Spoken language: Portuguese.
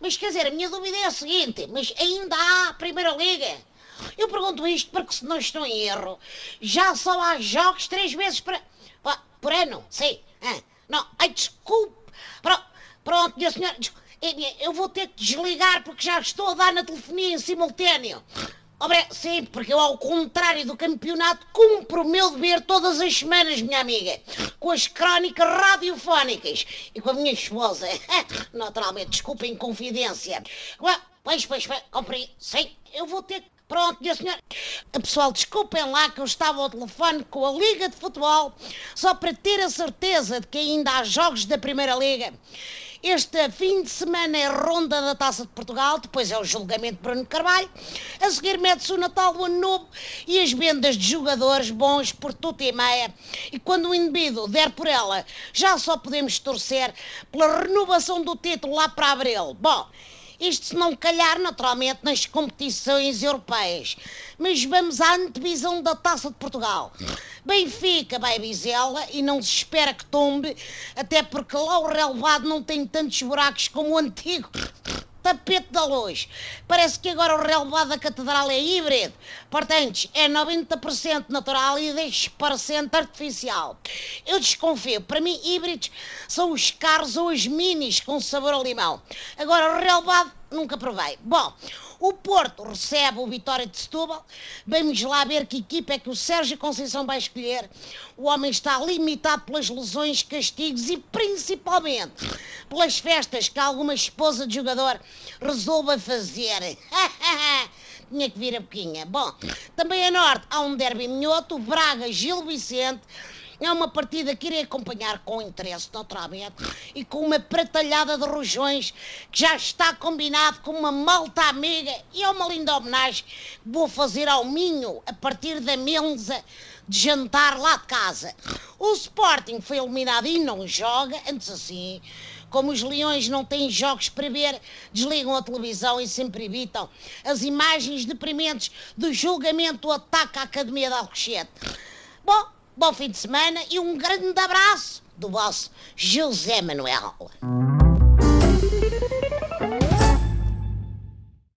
Mas quer dizer, a minha dúvida é a seguinte: mas ainda há Primeira Liga? Eu pergunto isto porque, se não estou em erro, já só há jogos três vezes por, por ano. Sim. Ah, não, ai, desculpe. Pronto, pronto minha senhora. Eu vou ter que desligar porque já estou a dar na telefonia em simultâneo. Sim, porque eu, ao contrário do campeonato, cumpro o meu dever todas as semanas, minha amiga, com as crónicas radiofónicas e com a minha esposa. Naturalmente, desculpa em confidência. Pois, pois, pois, comprei. Sim, eu vou ter que Pronto, minha senhora. Pessoal, desculpem lá que eu estava ao telefone com a Liga de Futebol só para ter a certeza de que ainda há jogos da Primeira Liga. Este fim de semana é ronda da Taça de Portugal, depois é o julgamento de Bruno Carvalho. A seguir mete-se o Natal, o Ano Novo e as vendas de jogadores bons por tudo e meia. E quando o indivíduo der por ela, já só podemos torcer pela renovação do título lá para abril. Bom, isto se não calhar naturalmente nas competições europeias. Mas vamos à antevisão da Taça de Portugal. Benfica vai Vizela e não se espera que tombe, até porque lá o relevado não tem tantos buracos como o antigo tapete da luz. Parece que agora o relevado da catedral é híbrido. Portanto, é 90% natural e 10% artificial. Eu desconfio. Para mim, híbridos são os carros ou os minis com sabor a limão. Agora, o relevado nunca provei. Bom, o Porto recebe o Vitória de Setúbal. Vamos lá ver que equipa é que o Sérgio Conceição vai escolher. O homem está limitado pelas lesões, castigos e principalmente pelas festas que alguma esposa de jogador resolva fazer. Tinha que vir a boquinha. Bom, também a norte há um derby minhoto, Braga, Gil Vicente. É uma partida que irei acompanhar com interesse, naturalmente, e com uma pratalhada de rojões que já está combinado com uma malta amiga e é uma linda homenagem que vou fazer ao Minho a partir da mesa de jantar lá de casa. O Sporting foi eliminado e não joga, antes assim. Como os leões não têm jogos para ver, desligam a televisão e sempre evitam as imagens deprimentes do julgamento do ataque à Academia de Alcochete. Bom, bom fim de semana e um grande abraço do vosso José Manuel.